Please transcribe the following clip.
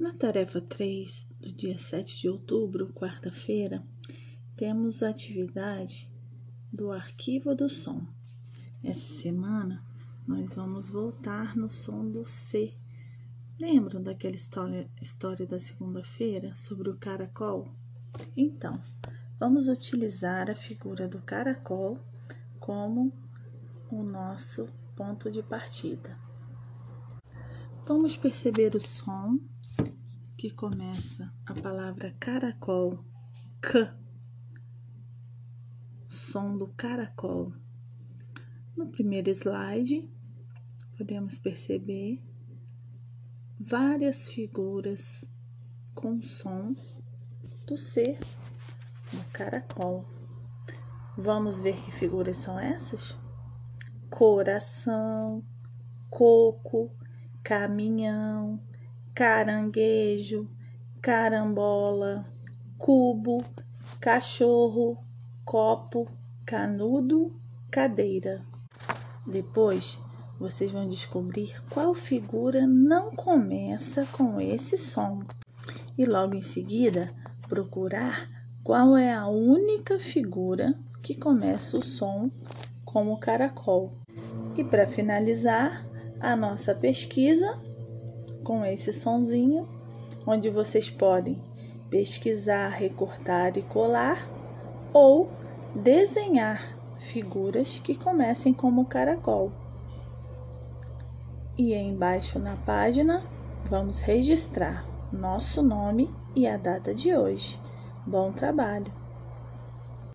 Na tarefa 3 do dia 7 de outubro, quarta-feira, temos a atividade do arquivo do som. Essa semana nós vamos voltar no som do C. Lembram daquela história, história da segunda-feira sobre o caracol? Então, vamos utilizar a figura do caracol como o nosso ponto de partida. Vamos perceber o som que começa a palavra caracol, c, som do caracol. No primeiro slide, podemos perceber várias figuras com som do C do caracol. Vamos ver que figuras são essas? Coração, coco, caminhão, caranguejo, carambola, cubo, cachorro, copo, canudo, cadeira. Depois vocês vão descobrir qual figura não começa com esse som e logo em seguida procurar qual é a única figura que começa o som como caracol. E para finalizar a nossa pesquisa, com esse sonzinho, onde vocês podem pesquisar, recortar e colar ou desenhar figuras que comecem como caracol. E embaixo na página vamos registrar nosso nome e a data de hoje. Bom trabalho!